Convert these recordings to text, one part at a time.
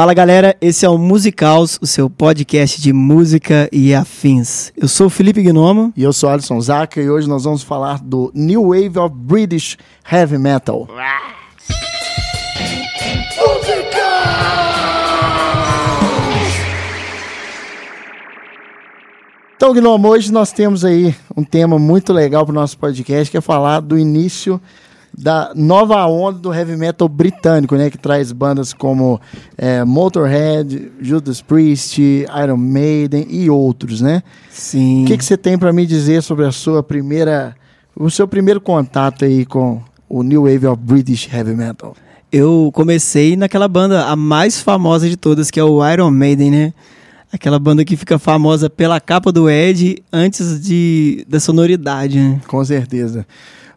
Fala galera, esse é o Musicals, o seu podcast de música e afins. Eu sou o Felipe Gnomo. E eu sou Alisson Zaka e hoje nós vamos falar do New Wave of British Heavy Metal. Então, Gnomo, hoje nós temos aí um tema muito legal para o nosso podcast, que é falar do início da nova onda do heavy metal britânico, né? Que traz bandas como é, Motorhead, Judas Priest, Iron Maiden e outros, né? Sim. O que, que você tem para me dizer sobre a sua primeira, o seu primeiro contato aí com o New Wave of British Heavy Metal? Eu comecei naquela banda, a mais famosa de todas, que é o Iron Maiden, né? Aquela banda que fica famosa pela capa do Ed antes de, da sonoridade, né? Com certeza.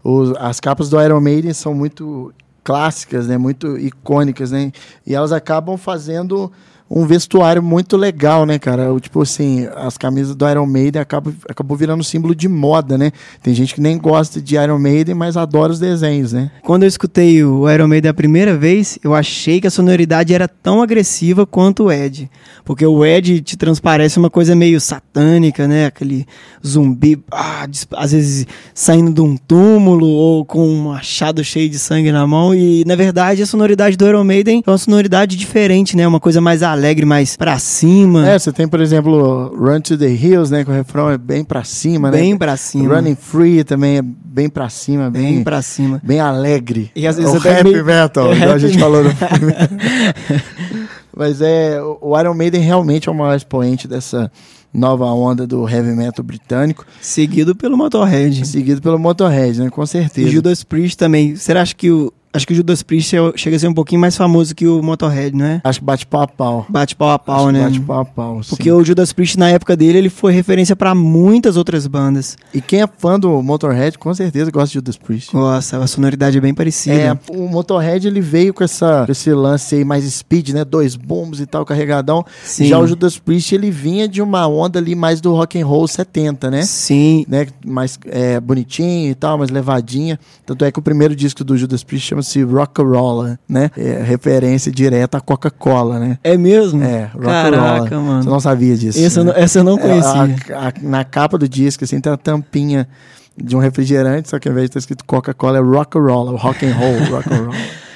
Os, as capas do Iron Maiden são muito clássicas, né? Muito icônicas, né? E elas acabam fazendo um vestuário muito legal, né, cara? O, tipo assim, as camisas do Iron Maiden acabam, acabou virando símbolo de moda, né? Tem gente que nem gosta de Iron Maiden, mas adora os desenhos, né? Quando eu escutei o Iron Maiden a primeira vez, eu achei que a sonoridade era tão agressiva quanto o Ed. Porque o Ed te transparece uma coisa meio satânica, né? Aquele zumbi, ah, às vezes saindo de um túmulo ou com um machado cheio de sangue na mão. E, na verdade, a sonoridade do Iron Maiden é uma sonoridade diferente, né? Uma coisa mais alegre, mais pra cima. É, você tem, por exemplo, Run to the Hills, né? Que o refrão é bem pra cima, bem né? Bem pra cima. Running Free também é bem pra cima, bem, bem pra cima. Bem alegre. E às vezes o até rap meio... metal, é, igual a gente falou no filme. Mas é, o Iron Maiden realmente é o maior expoente dessa nova onda do heavy metal britânico. Seguido pelo Motorhead. Seguido pelo Motorhead, né? Com certeza. E Judas Priest também. Você acha que o, Acho que o Judas Priest chega a ser um pouquinho mais famoso que o Motorhead, não é? Acho que bate pau a pau. Bate pau a pau, Acho né? Bate pau a pau. Porque sim. o Judas Priest, na época dele, ele foi referência para muitas outras bandas. E quem é fã do Motorhead, com certeza gosta de Judas Priest. Nossa, a sonoridade é bem parecida. É, o Motorhead ele veio com, essa, esse lance aí mais speed, né? Dois bombos e tal, carregadão. Sim. Já o Judas Priest ele vinha de uma onda ali mais do rock and roll 70, né? Sim. Né? Mais é, bonitinho e tal, mais levadinha. Tanto é que o primeiro disco do Judas Priest chama-se Rock and Roll né? É referência direta à Coca-Cola, né? É mesmo? É, Caraca, mano. Você não sabia disso. Essa, eu, né? não, essa eu não conhecia. É, a, a, na capa do disco, assim, tem a tampinha de um refrigerante, só que ao invés de estar escrito Coca-Cola, é rock and roll, rock and roll, rock and roll.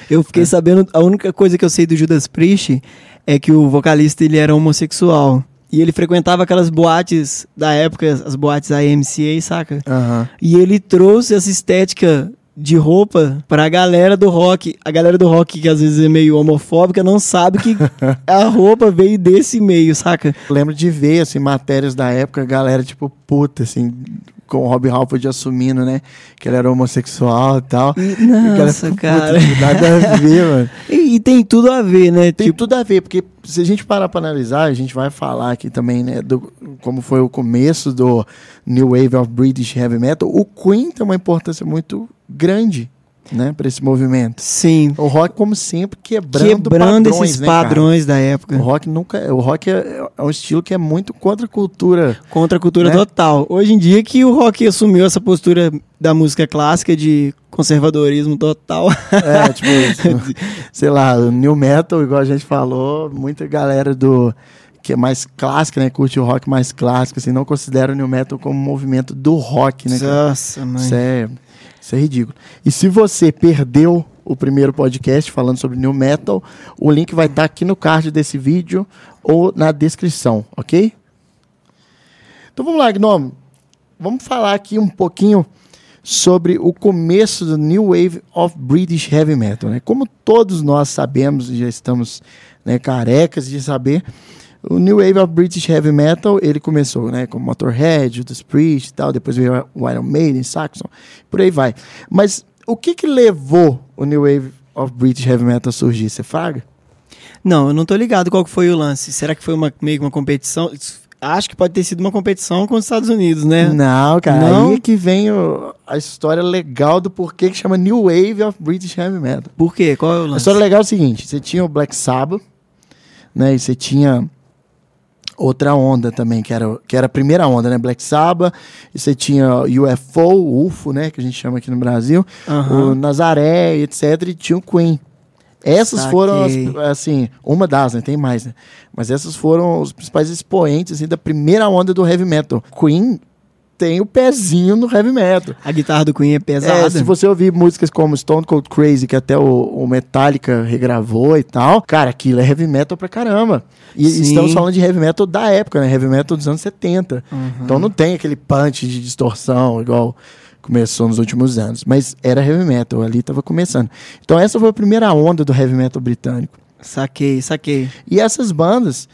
Eu fiquei é. sabendo, a única coisa que eu sei do Judas Priest é que o vocalista ele era homossexual. E ele frequentava aquelas boates da época, as boates AMCA, saca? Uhum. E ele trouxe essa estética de roupa pra galera do rock. A galera do rock, que às vezes é meio homofóbica, não sabe que a roupa veio desse meio, saca? lembro de ver, assim, matérias da época, galera, tipo, puta, assim, com o Rob Halford assumindo, né, que ele era homossexual e tal. E, nossa, cara. Puta, nada a ver, mano. E, e, tem tudo a ver, né? Tem tipo... tudo a ver, porque se a gente parar pra analisar, a gente vai falar aqui também, né, do, como foi o começo do New Wave of British Heavy Metal. O Queen tem uma importância muito grande né, para esse movimento. Sim. O rock, como sempre, quebrando, quebrando padrões, esses né, padrões da época. O rock nunca, o rock é, é, um estilo que é muito contra a cultura, contra a cultura né? total. Hoje em dia que o rock assumiu essa postura da música clássica de conservadorismo total. É, tipo, sei lá, new metal, igual a gente falou, muita galera do que é mais clássica, né? Curte o rock mais clássico, assim, não considera o new metal como um movimento do rock, né? Cara? Nossa, mãe. Isso é, isso é ridículo. E se você perdeu o primeiro podcast falando sobre new metal, o link vai estar aqui no card desse vídeo ou na descrição, ok? Então vamos lá, Gnome. Vamos falar aqui um pouquinho sobre o começo do New Wave of British Heavy Metal. Né? Como todos nós sabemos e já estamos né, carecas de saber, o New Wave of British Heavy Metal, ele começou, né, com Motorhead, Judas Priest e tal, depois veio o Iron Maiden, Saxon, por aí vai. Mas o que que levou o New Wave of British Heavy Metal a surgir? Você fraga? Não, eu não tô ligado qual que foi o lance. Será que foi uma, meio que uma competição? Acho que pode ter sido uma competição com os Estados Unidos, né? Não, cara. Não? Aí é que vem o, a história legal do porquê que chama New Wave of British Heavy Metal. Por quê? Qual é o lance? A história legal é o seguinte: você tinha o Black Sabbath, né? E você tinha outra onda também, que era, que era a primeira onda, né? Black Sabbath, e você tinha UFO, UFO, né? Que a gente chama aqui no Brasil, Aham. o Nazaré, etc. E tinha o Queen. Essas Saquei. foram, as, assim, uma das, né? Tem mais, né? Mas essas foram os principais expoentes assim, da primeira onda do heavy metal. Queen tem o pezinho no heavy metal. A guitarra do Queen é É, pesada. se você ouvir músicas como Stone Cold Crazy, que até o, o Metallica regravou e tal, cara, aquilo é heavy metal pra caramba. E Sim. estamos falando de heavy metal da época, né? Heavy metal dos anos 70. Então não tem aquele punch de distorção igual começou nos últimos anos. Mas era heavy metal, ali tava começando. Então essa foi a primeira onda do heavy metal britânico. Saquei, saquei. E essas bandas,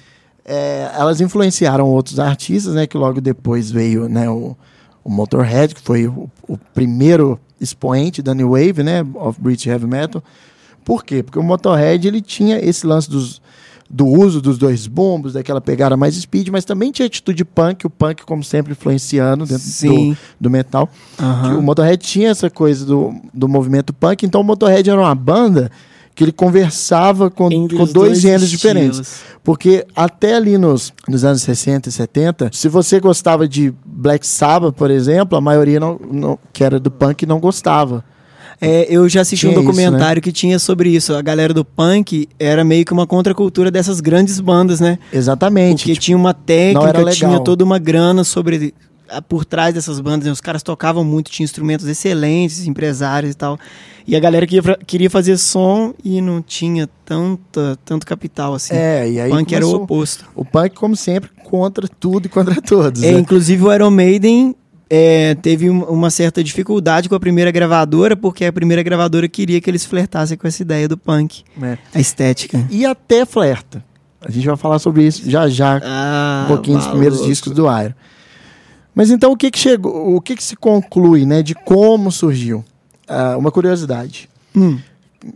é, elas influenciaram outros artistas, né? Que logo depois veio né, o, o Motorhead, que foi o, o primeiro expoente da New Wave, né? Of British Heavy Metal. Por quê? Porque o Motorhead, ele tinha esse lance dos, do uso dos dois bombos, daquela pegada mais speed, mas também tinha atitude punk, o punk, como sempre, influenciando dentro do, do metal. Que O Motorhead tinha essa coisa do, do movimento punk, então o Motorhead era uma banda que ele conversava com, com dois, dois gêneros diferentes. Porque até ali nos, nos anos 60 e 70, se você gostava de Black Sabbath, por exemplo, a maioria não, não- que era do punk não gostava. É, eu já assisti um Tinha isso, documentário que tinha sobre isso. A galera do punk era meio que uma contracultura dessas grandes bandas, né? Exatamente. Porque Tipo, tinha uma técnica, tinha toda uma grana sobre por trás dessas bandas. né? Os caras tocavam muito, tinha instrumentos excelentes, empresários e tal. E a galera queria, fra- queria fazer som e não tinha tanta, tanto capital assim. é, e aí punk era o oposto. o punk, como sempre, contra tudo e contra todos. É, né? inclusive o Iron Maiden é, teve um- uma certa dificuldade com a primeira gravadora, porque a primeira gravadora queria que eles flertassem com essa ideia do punk, É. a estética. E até flerta. A gente vai falar sobre isso já já, Ah, um pouquinho dos primeiros maluco. discos do Iron. Mas então o que que chegou, o que que se conclui, né, de como surgiu? Ah, uma curiosidade. Hum,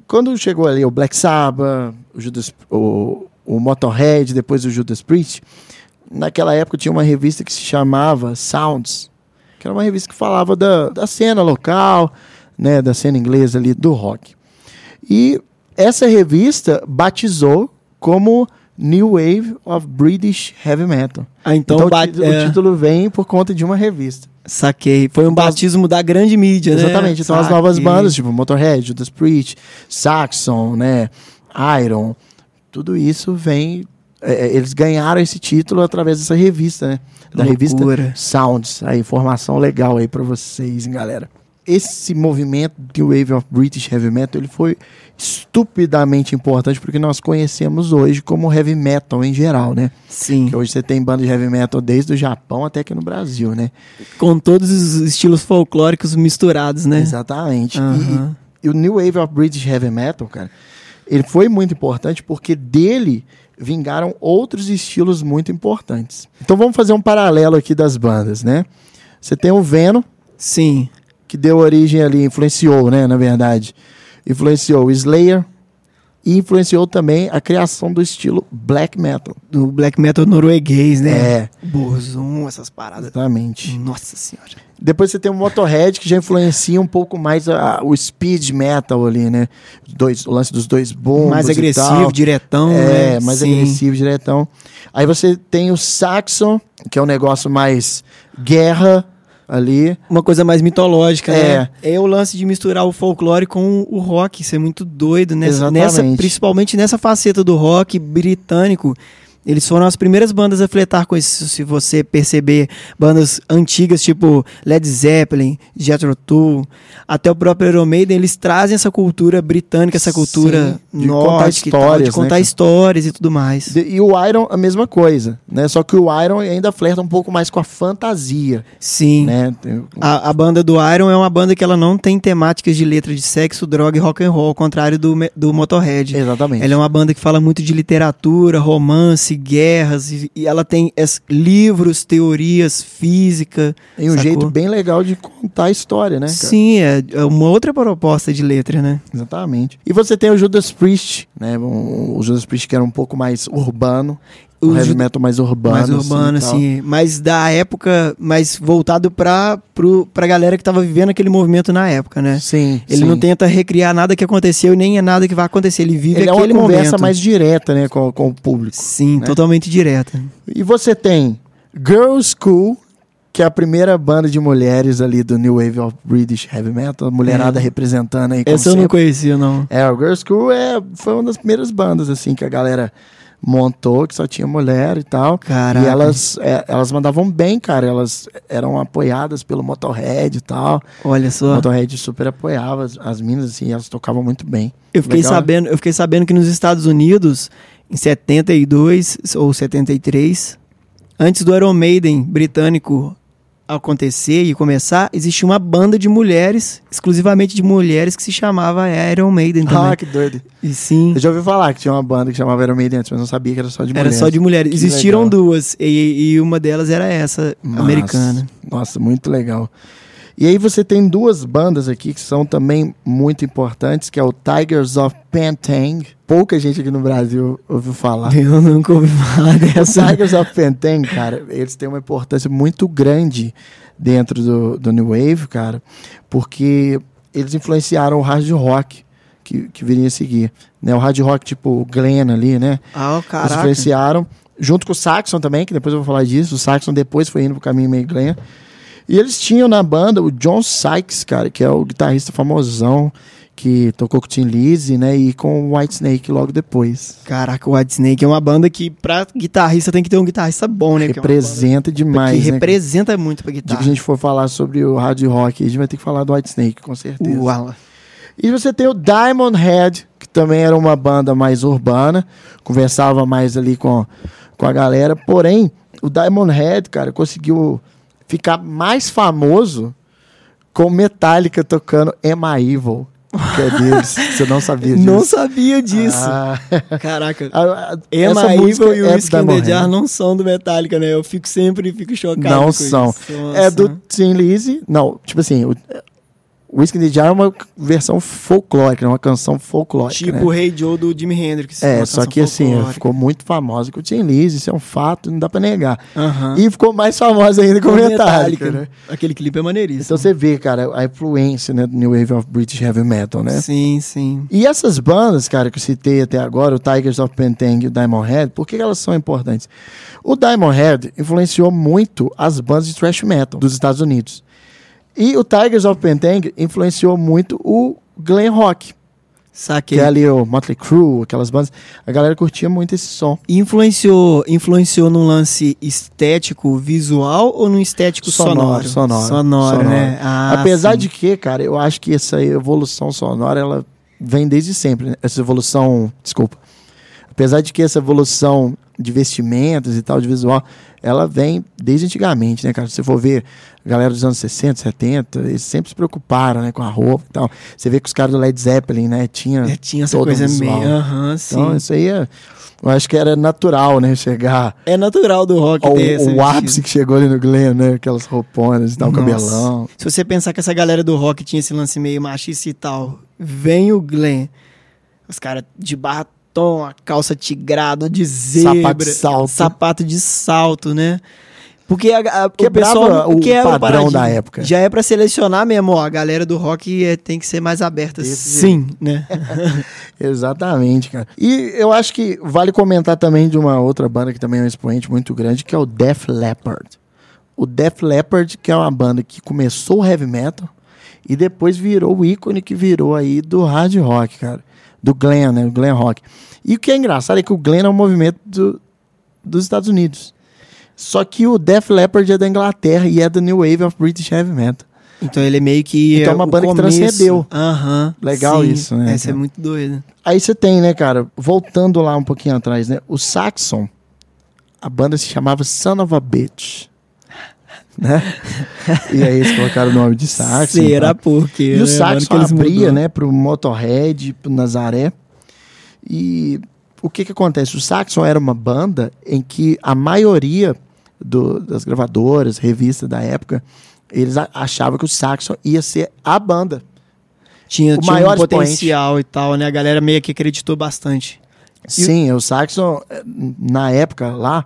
Quando chegou ali o Black Sabbath, o, Judas, o, o Motorhead, depois o Judas Priest, naquela época tinha uma revista que se chamava Sounds, que era uma revista que falava da, da cena local, né, da cena inglesa ali do rock. E essa revista batizou como New Wave of British Heavy Metal. Ah, então, Então, o, é, o título vem por conta de uma revista. saquei. Foi um Então, batismo da grande mídia, né? Exatamente. Então as novas Saquei. bandas, tipo Motorhead, Judas Priest, Saxon, né, Iron, tudo isso vem. é, é, eles ganharam esse título através dessa revista, né? Da revista Loucura. Sounds. Aí, informação legal aí pra vocês, hein, galera. Esse movimento de Wave of British Heavy Metal, ele foi estupidamente importante porque nós conhecemos hoje como heavy metal em geral, né? Sim. Que hoje você tem banda de heavy metal desde o Japão até aqui no Brasil, né? Com todos os estilos folclóricos misturados, né? Exatamente. E- Aham. E, o New Wave of British Heavy Metal, cara, ele foi muito importante porque dele vingaram outros estilos muito importantes. Então vamos fazer um paralelo aqui das bandas, né? Você tem o Venom, Sim. Que deu origem ali, influenciou, né, na verdade. Influenciou o Slayer e influenciou também a criação do estilo black metal. Do black metal norueguês, né? É, essas paradas. exatamente. Nossa senhora. Depois você tem o Motorhead, que já influencia um pouco mais a- o speed metal ali, né? Dois, o lance dos dois bombos mais agressivo, diretão, É, né? mais Sim. agressivo, diretão. Aí você tem o Saxon, que é um negócio mais guerra ali. Uma coisa mais mitológica, É. né? É o lance de misturar o folclore com o rock. Isso é muito doido. Nessa, Exatamente. nessa, principalmente nessa faceta do rock britânico. Eles foram as primeiras bandas a fletar com isso. Se você perceber, bandas antigas tipo Led Zeppelin, Jethro Tull, até o próprio Iron Maiden, eles trazem essa cultura britânica, essa cultura Sim, de nórdica contar e tal, de histórias, né, contar cara? histórias e tudo mais. E o Iron, a mesma coisa, né? Só que o Iron ainda flerta um pouco mais com a fantasia, Sim. né? A, a banda do Iron é uma banda que ela não tem temáticas de letra de sexo, droga e rock and roll, ao contrário do, do Motorhead. Exatamente. Ela é uma banda que fala muito de literatura, romance, guerras, e, e ela tem es- livros, teorias, física. Tem um sacou? jeito bem legal de contar a história, né? cara? Sim, é, é uma outra proposta de letra, né? Exatamente. E você tem o Judas Priest, né? O Judas Priest que era um pouco mais urbano. O, heavy metal mais urbano. mais urbano, e tal. assim, mas da época, mais voltado pra, pro, pra galera que tava vivendo aquele movimento na época, né? Sim. Ele sim. não tenta recriar nada que aconteceu e nem é nada que vai acontecer. Ele vive Ele é uma aquele conversa momento. mais direta, né? Com, com o público. Sim, né? totalmente direta. E você tem Girl School, que é a primeira banda de mulheres ali do New Wave of British Heavy Metal, mulherada É. representando aí. Essa eu não sempre. conhecia, não. É, o Girl School é, foi uma das primeiras bandas, assim, que a galera montou, que só tinha mulher e tal. Caraca. E elas, é, elas mandavam bem, cara. Elas eram apoiadas pelo Motorhead e tal. Olha O só. Motorhead super apoiava as, as minas, assim, elas tocavam muito bem. Eu fiquei, Legal, né? sabendo, eu fiquei sabendo que nos Estados Unidos, em 72 ou 73, antes do Iron Maiden britânico acontecer e começar, existia uma banda de mulheres, exclusivamente de mulheres, que se chamava Iron Maiden também. Ah, que doido. E sim, Eu já ouvi falar que tinha uma banda que chamava Iron Maiden antes, mas não sabia que era só de era mulheres. só de mulheres. Que Existiram legal. duas, e, e uma delas era essa, Massa. americana. Nossa, muito legal. E aí você tem duas bandas aqui que são também muito importantes, que é o Tigers of Pantang. Pouca gente aqui no Brasil ouviu falar. Eu nunca ouvi falar dessa. Tigers of Pantang, cara, eles têm uma importância muito grande dentro do, do New Wave, cara, porque eles influenciaram o hard rock que, que viria a seguir. Né? O hard rock tipo o Glenn ali, né? Ah, Eles caraca. influenciaram, junto com o Saxon também, que depois eu vou falar disso. O Saxon depois foi indo pro caminho meio Glenn. E eles tinham na banda o John Sykes, cara, que é o guitarrista famosão, que tocou com o Tim Lizzy, né? E com o White Snake logo depois. Caraca, o White Snake é uma banda que, pra guitarrista, tem que ter um guitarrista bom, né? Que é Representa banda demais, que né? representa muito pra guitarra. que a gente for falar sobre o hard rock, a gente vai ter que falar do White Snake, com certeza. Uau. E você tem o Diamond Head, que também era uma banda mais urbana, conversava mais ali com, com a galera. Porém, o Diamond Head, cara, conseguiu ficar mais famoso com Metallica tocando Am I Evil, que é deles. você não sabia disso. Não sabia disso. Ah, Caraca. Emma Evil e o é do Skin the Jar não são do Metallica, né? Eu fico sempre fico chocado Não são. isso. É Nossa. do Tim Lizzy. Não, tipo assim, o Whiskey in the Jar é uma versão folclórica, é uma canção folclórica. Tipo né? o Rei Joe do Jimi Hendrix. É, só que assim, ficou muito famosa com o Tim Lizzy, isso é um fato, não dá pra negar. Aham. E ficou mais famosa ainda com o Com Metallica, né? Aquele clipe é maneiríssimo. Então você vê, cara, a influência né, do New Wave of British Heavy Metal, né? Sim, sim. E essas bandas, cara, que eu citei até agora, o Tigers of Pantang e o Diamond Head, por que elas são importantes? O Diamond Head influenciou muito as bandas de thrash metal dos Estados Unidos. E o Tigers of Pantang influenciou muito o glam rock, Saquei. que é ali o Motley Crue, aquelas bandas. A galera curtia muito esse som. Influenciou, influenciou num lance estético, visual ou num estético sonoro? Sonoro, sonoro. Sonoro, né? Ah, Apesar sim. de que, cara, eu acho que essa evolução sonora, ela vem desde sempre. né? Essa evolução, desculpa. Apesar de que essa evolução de vestimentas e tal, de visual, ela vem desde antigamente, né, cara? Se você for ver a galera dos anos 60, 70, eles sempre se preocuparam, né, com a roupa e tal. Você vê que os caras do Led Zeppelin, né, tinha, É, tinha essa coisa um meio. Aham, sim. Então, isso aí é, eu acho que era natural, né, chegar É natural do rock ao, ter o ápice que chegou ali no Glenn, né, aquelas rouponas e tal, Nossa. cabelão. Se você pensar que essa galera do rock tinha esse lance meio machista e tal, vem o Glenn, os caras de batom, a calça tigrada, de zebra, Sapato de salto. sapato de salto, né? Porque a, a, o Quebrava pessoal o padrão da época. Já é pra selecionar mesmo, ó, a galera do rock é, tem que ser mais aberta, sim, né? Exatamente, cara. E eu acho que vale comentar também de uma outra banda que também é um expoente muito grande, que é o Def Leppard. O Def Leppard, que é uma banda que começou o heavy metal e depois virou o ícone que virou aí do hard rock, cara. Do glam, né? O glam rock. E o que é engraçado é que o glam é um movimento do- dos Estados Unidos. Só que o Def Leppard é da Inglaterra e é do New Wave of British Heavy Metal. Então ele é meio que. Então é uma banda que começo. transcendeu. Aham. Legal sim. isso, né, Essa é muito doida. Aí você tem, né, cara, voltando lá um pouquinho atrás, né? O Saxon, a banda se chamava Son of a Bitch. Né? e aí eles colocaram o nome de Saxon. Será tá? por quê? E né? o Saxon que eles abria, mudou. né, pro Motorhead, pro Nazaré. E o que que acontece? O Saxon era uma banda em que a maioria do- das gravadoras, revistas da época, eles achavam que o Saxon ia ser a banda. Tinha, o tinha maior um potencial e tal, né? A galera meio que acreditou bastante. Sim, o Saxon, eh, na época lá,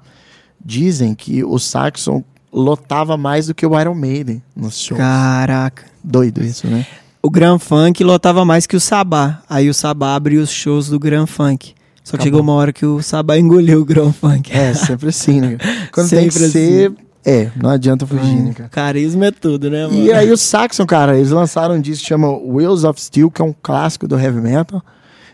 dizem que o Saxon lotava mais do que o Iron Maiden nos shows. Caraca. Doido isso, né? O Grand Funk lotava mais que o Sabá. Aí o Sabá abriu os shows do Grand Funk. Só que Acabou. chegou uma hora que o Sabá engoliu o Grand Funk. É, sempre assim, né? Quando tem que Sempre ser, É, não adianta fugir, né, cara? Carisma é tudo, né, mano? E aí o Saxon, cara, eles lançaram um disco que chama Wheels of Steel, que é um clássico do heavy metal.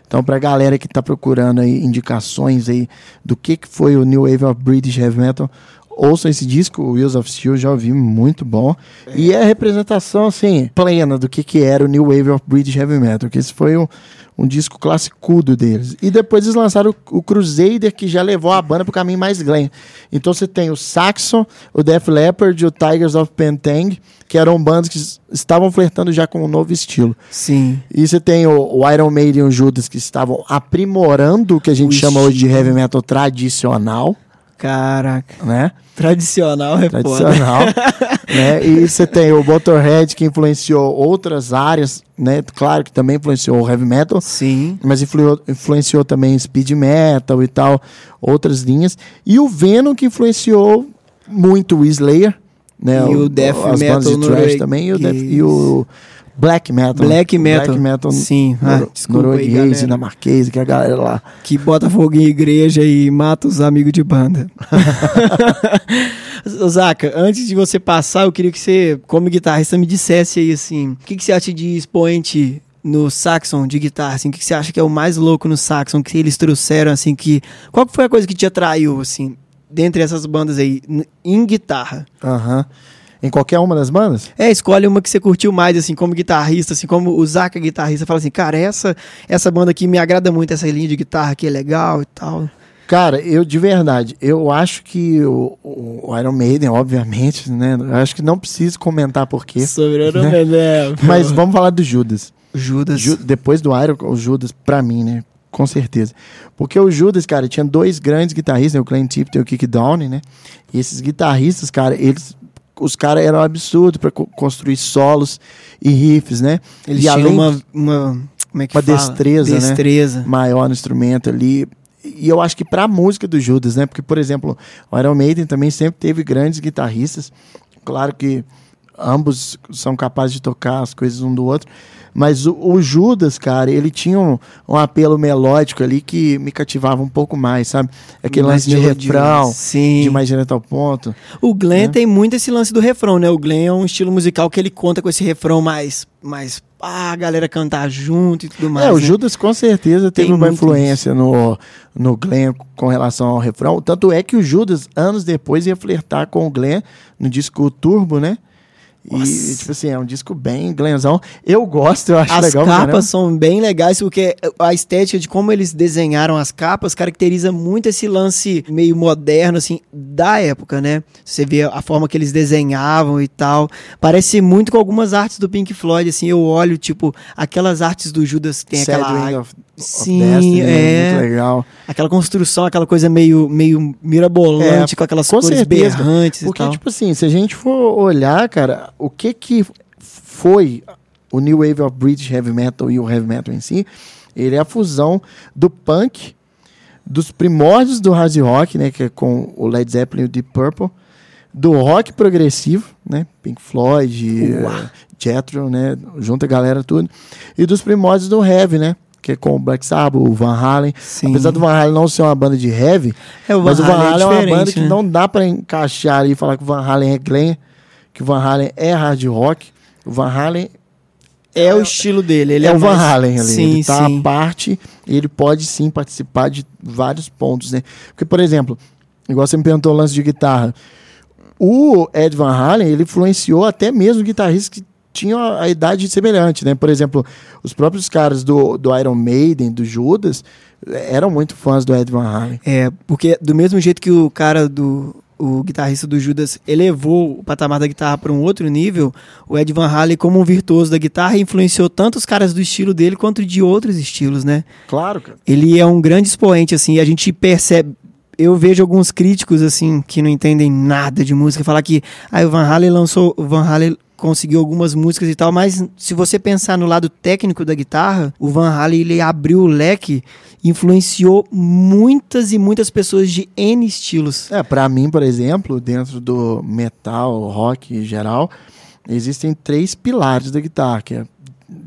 Então, pra galera que tá procurando aí indicações aí do que, que foi o New Wave of British Heavy Metal, ouçam esse disco, o Wheels of Steel, já ouvi, muito bom. E é a representação, assim, plena do que, que era o New Wave of British Heavy Metal, que esse foi um, um disco classicudo deles. E depois eles lançaram o, o Crusader, que já levou a banda pro caminho mais glam. Então você tem o Saxon, o Def Leppard, o Tigers of Pentang, que eram bandas que estavam flertando já com um novo estilo. Sim. E você tem o, o Iron Maiden e o Judas, que estavam aprimorando o que a gente O chama hoje de estilo. heavy metal tradicional, Caraca. né? Tradicional é foda. tradicional. né? E você tem o Motorhead que influenciou outras áreas, né? Claro que também influenciou o heavy metal, Sim. mas influiu- influenciou também speed metal e tal, outras linhas. E o Venom que influenciou muito o Slayer, né? E o death as bandas metal de thrash também e o, death- e o black metal. Black metal. Black metal Sim. Ah, aí, norueguês, galera. dinamarquês, que a galera lá. Que bota fogo em igreja e mata os amigos de banda. Zaca, antes de você passar, eu queria que você, como guitarrista, me dissesse aí assim: o que, que você acha de expoente no Saxon de guitarra? Assim, o que, que você acha que é o mais louco no Saxon que eles trouxeram? Assim, que. Qual foi a coisa que te atraiu, assim, dentre essas bandas aí, em guitarra? Aham. Em qualquer uma das bandas? É, escolhe uma que você curtiu mais, assim, como guitarrista, assim, como o Zaca guitarrista, fala assim, cara, essa, essa banda aqui me agrada muito, essa linha de guitarra aqui é legal e tal. Cara, eu de verdade, eu acho que o, o Iron Maiden, obviamente, né? Eu acho que não preciso comentar por quê. Sobre o né? né? Mas vamos falar do Judas. Judas. Ju- depois do Iron, o Judas, pra mim, né? Com certeza. Porque o Judas, cara, tinha dois grandes guitarristas, né, o Glenn Tipton e o Kick Downey, né? E esses guitarristas, cara, eles. Os caras eram absurdos pra co- construir solos e riffs, né? Eles e tinham além uma, uma. Como é que uma fala? destreza, né? Destreza. maior no instrumento ali. E eu acho que pra música do Judas, né? Porque, por exemplo, o Iron Maiden também sempre teve grandes guitarristas. Claro que ambos são capazes de tocar as coisas um do outro. Mas o, o Judas, cara, ele tinha um, um apelo melódico ali que me cativava um pouco mais, sabe? Aquele Mais lance de refrão, Sim. de mais direto ao ponto. O Glenn né? tem muito esse lance do refrão, né? O Glenn é um estilo musical que ele conta com esse refrão mais. mais ah, a galera cantar junto e tudo mais. é, o né? Judas com certeza Tem teve uma muito influência no, no Glenn com relação ao refrão. Tanto é que o Judas, anos depois, ia flertar com o Glenn no disco Turbo, né? E, Nossa. tipo assim, é um disco bem Glenzão. Eu gosto, eu acho As legal. caramba. capas são bem legais, porque a estética de como eles desenharam as capas caracteriza muito esse lance meio moderno, assim, da época, né? Você vê a forma que eles desenhavam e tal. Parece muito com algumas artes do Pink Floyd, assim, eu olho, tipo, aquelas artes do Judas que tem Sad aquela... Ring of Sim, Destiny, é. muito legal. Aquela construção, aquela coisa meio, meio mirabolante, É, com aquelas com cores certeza. berrantes Porque, e tal. tipo assim, se a gente for olhar, cara, o que que foi o New Wave of British Heavy Metal e o Heavy Metal em si, ele é a fusão do punk, dos primórdios do hard rock, né, que é com o Led Zeppelin e o Deep Purple, do rock progressivo, né, Pink Floyd, eh, Jethro, né, junta a galera tudo, e dos primórdios do heavy, né, que é com o Black Sabbath, o Van Halen. Sim. Apesar do Van Halen não ser uma banda de heavy, É, o mas o Van Halen é é, uma banda que né? não dá pra encaixar e falar que o Van Halen é glam, que o Van Halen é hard rock. O Van Halen É o estilo dele. Ele é, é, o Van Halen ali. Sim, ele tá sim. à parte e ele pode sim participar de vários pontos, né? Porque, por exemplo, igual você me perguntou o lance de guitarra. O Ed Van Halen, ele influenciou até mesmo guitarristas que tinham a, idade semelhante, né? Por exemplo, os próprios caras do, do Iron Maiden, do Judas, eh, eram muito fãs do Ed Van Halen. É, porque do mesmo jeito que o cara do. O guitarrista do Judas elevou o patamar da guitarra para um outro nível, o Ed Van Halen, como um virtuoso da guitarra, influenciou tanto os caras do estilo dele quanto de outros estilos, né? Claro, cara. Ele é um grande expoente, assim, e a gente percebe. Eu vejo alguns críticos, assim, que não entendem nada de música, falar que ah, o Van Halen lançou. O Van Halen conseguiu algumas músicas e tal, mas se você pensar no lado técnico da guitarra, o Van Halen ele abriu o leque, influenciou muitas e muitas pessoas de N estilos. É, pra mim, por exemplo, dentro do metal, rock em geral, existem três pilares da guitarra, que é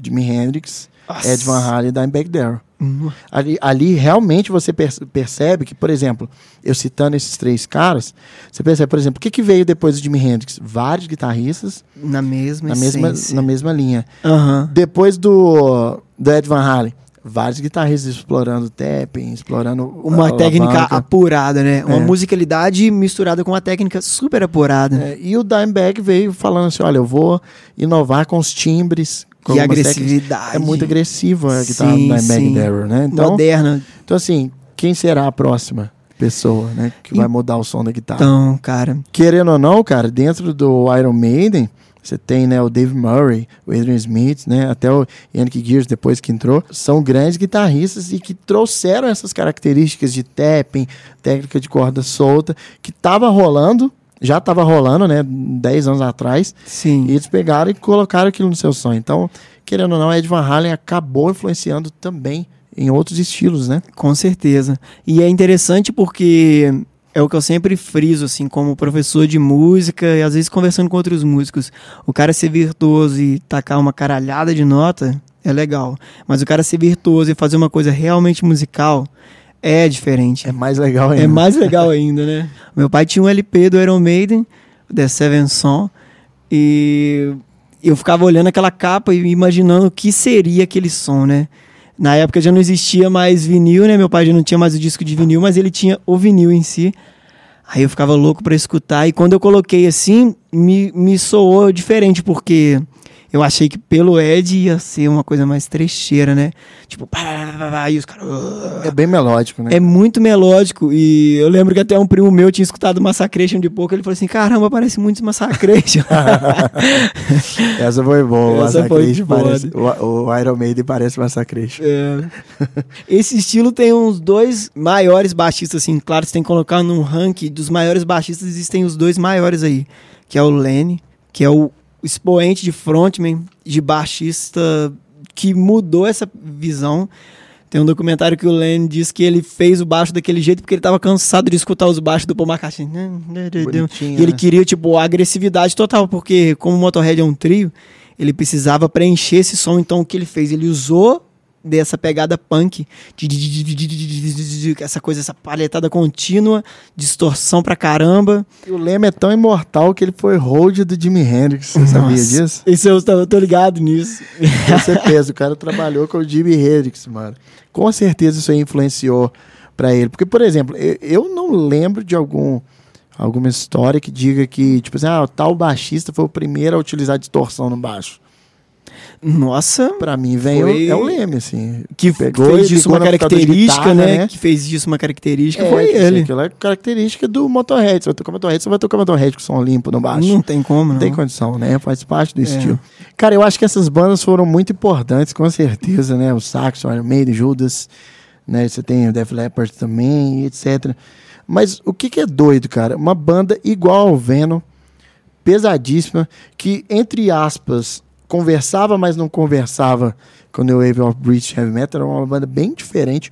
Jimi Hendrix, Nossa. Ed Van Halen e Dimebag Darrell. Ali, ali realmente você perce- percebe que, por exemplo, eu citando esses três caras, você percebe, por exemplo, o que, que veio depois do Jimi Hendrix? Vários guitarristas Na mesma na mesma, na mesma linha. Aham. Depois do, do Ed Van Halen, vários guitarristas explorando tapping, explorando Uma a técnica alavanca. apurada, né? Uma É. musicalidade misturada com uma técnica super apurada. É, e o Dimebag veio falando assim, olha, eu vou inovar com os timbres. Com e agressividade. É muito agressiva a guitarra Sim, do Dimebag sim. Darrell, né? Então, Moderna. então, assim, quem será a próxima pessoa, né? Que vai mudar o som da guitarra? Então, cara. Querendo ou não, cara, dentro do Iron Maiden, você tem, né, o Dave Murray, o Adrian Smith, né, até o Yannick Gears depois que entrou, são grandes guitarristas e que trouxeram essas características de tapping, técnica de corda solta, que tava rolando, já tava rolando, né, 10 anos atrás, Sim. e eles pegaram e colocaram aquilo no seu som. Então, querendo ou não, Ed Van Halen acabou influenciando também em outros estilos, né? Com certeza. E é interessante porque é o que eu sempre friso, assim, como professor de música e às vezes conversando com outros músicos. O cara ser virtuoso e tacar uma caralhada de nota é legal. Mas o cara ser virtuoso e fazer uma coisa realmente musical é diferente. É mais legal ainda. É mais legal ainda, né? Meu pai tinha um LP do Iron Maiden, The Seven Song, e eu ficava olhando aquela capa e imaginando o que seria aquele som, né? Na época já não existia mais vinil, né? Meu pai já não tinha mais o disco de vinil, mas ele tinha o vinil em si. Aí eu ficava louco pra escutar. E quando eu coloquei assim, me, me soou diferente, porque eu achei que pelo Ed ia ser uma coisa mais trecheira, né? Tipo, e os caras. É bem melódico, né? É muito melódico. E eu lembro que até um primo meu tinha escutado Massacration de pouco. Ele falou assim: caramba, parece muito Massacration. Essa foi boa. Essa foi Massacration foda. parece, o, o Iron Maiden parece Massacration. É. Esse estilo tem uns dois maiores baixistas, assim, claro, você tem que colocar num ranking dos maiores baixistas, existem os dois maiores aí, que é o Lenny, que é o expoente de frontman, de baixista, que mudou essa visão. Tem um documentário que o Lenny diz que ele fez o baixo daquele jeito porque ele tava cansado de escutar os baixos do Paul McCartney. Bonitinho, E ele né? queria, tipo, a agressividade total, porque como o Motorhead é um trio, ele precisava preencher esse som, então o que ele fez? Ele usou dessa pegada punk, essa coisa, essa palhetada contínua, distorção pra caramba. E o Leme é tão imortal que ele foi hold do Jimi Hendrix. Você sabia Nossa, disso? Isso eu tô, eu tô ligado nisso. Com certeza. O cara trabalhou com o Jimi Hendrix, mano. Com certeza isso aí influenciou pra ele. Porque, por exemplo, eu, eu não lembro de algum alguma história que diga que, tipo assim, ah, o tal baixista foi o primeiro a utilizar distorção no baixo. Nossa, Pra mim, vem Foi- o, é o Leme, assim. que Pegou fez disso uma característica, guitarra, né? né? Que fez disso uma característica, É, foi ele. Aquilo é característica do Motorhead. Você vai tocar Motorhead, você vai tocar Motorhead com som limpo no baixo. Não tem como, não. Não tem condição, né? Faz parte do É. estilo. Cara, eu acho que essas bandas foram muito importantes, com certeza, né? O Saxon, Iron Maiden, Judas, né? Você tem o Def Leppard também, etc. Mas o que, que é doido, cara? Uma banda igual ao Venom, pesadíssima, que, entre aspas, conversava, mas não conversava com o Wave of British Heavy Metal, era uma banda bem diferente.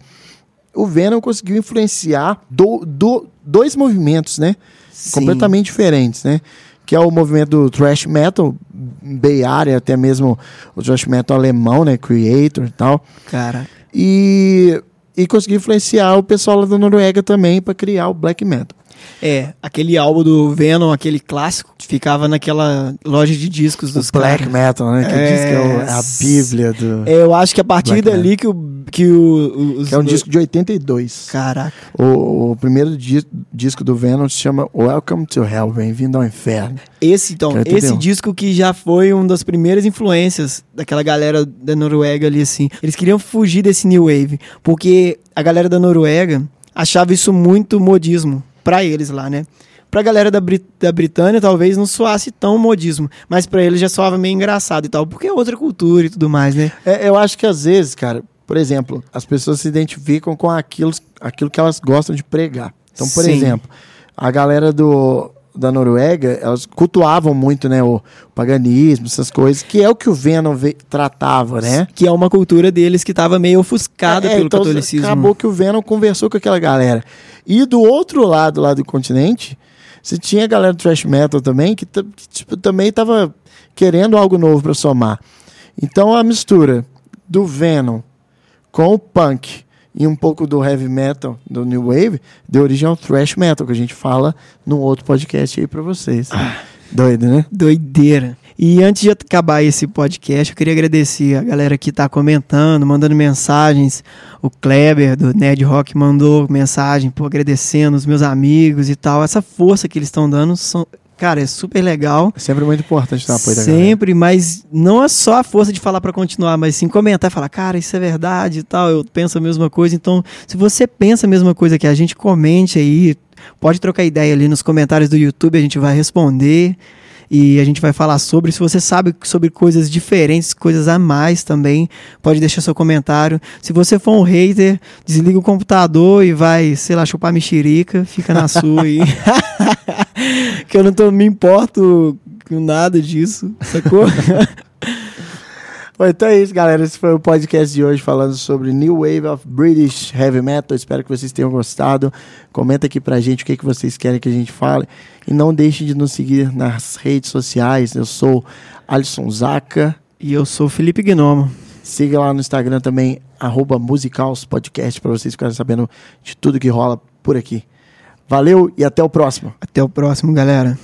O Venom conseguiu influenciar do, do- dois movimentos, né? Sim. completamente diferentes, né? Que é o movimento do thrash metal, Bay Area, até mesmo o thrash metal alemão, né? Creator e tal. Cara, E, e conseguiu influenciar o pessoal lá da Noruega também para criar o black metal. É, aquele álbum do Venom, aquele clássico, que ficava naquela loja de discos dos o black caras. metal, né? Que É, diz que é o- a bíblia do... É, eu acho que a partir Black dali que o. Que o os que é um disco de 82. Caraca. O, o primeiro di- disco do Venom se chama Welcome to Hell, Bem-vindo ao Inferno. Esse, então, é esse disco que já foi uma das primeiras influências daquela galera da Noruega ali, assim. Eles queriam fugir desse New Wave, porque a galera da Noruega achava isso muito modismo pra eles lá, né? Pra galera da, Brit da Britânia, talvez não soasse tão modismo, mas pra eles já soava meio engraçado e tal, porque é outra cultura e tudo mais, né? É, eu acho que às vezes, cara, por exemplo, as pessoas se identificam com aquilo, aquilo que elas gostam de pregar. Então, por Sim. exemplo, a galera do, da Noruega, elas cultuavam muito, né, o paganismo, essas coisas, que é o que o Venom ve- tratava, né? Que é uma cultura deles que tava meio ofuscada É, pelo então, catolicismo. Acabou que o Venom conversou com aquela galera. E do outro lado, lá do continente, você tinha a galera do thrash metal também, que, que, tipo, também tava querendo algo novo para somar. Então a mistura do Venom com o punk e um pouco do heavy metal, do new wave, deu origem ao thrash metal, que a gente fala num outro podcast aí pra vocês. Doido, né? Doideira. E antes de acabar esse podcast, eu queria agradecer a galera que tá comentando, mandando mensagens. O Kleber, do Nerd Rock, mandou mensagem, pô, agradecendo os meus amigos e tal. Essa força que eles estão dando, são, cara, é super legal. É sempre muito importante dar apoio. Sempre, mas não é só a força de falar pra continuar, mas sim comentar e falar, cara, isso é verdade e tal, eu penso a mesma coisa. Então, se você pensa a mesma coisa que a gente, comente aí. Pode trocar ideia ali nos comentários do YouTube, a gente vai responder e a gente vai falar sobre. Se você sabe sobre coisas diferentes, coisas a mais também, pode deixar seu comentário. Se você for um hater, desliga o computador e vai, sei lá, chupar mexerica, fica na sua aí. que eu não tô, me importo com nada disso, sacou? Bom, então é isso, galera. Esse foi o podcast de hoje falando sobre New Wave of British Heavy Metal. Espero que vocês tenham gostado. Comenta aqui pra gente o que, que vocês querem que a gente fale. E não deixe de nos seguir nas redes sociais. Eu sou Alisson Zaca. e eu sou Felipe Gnomo. Siga lá no Instagram também, arroba Musicals Podcast, pra vocês ficarem sabendo de tudo que rola por aqui. Valeu e até o próximo. Até o próximo, galera.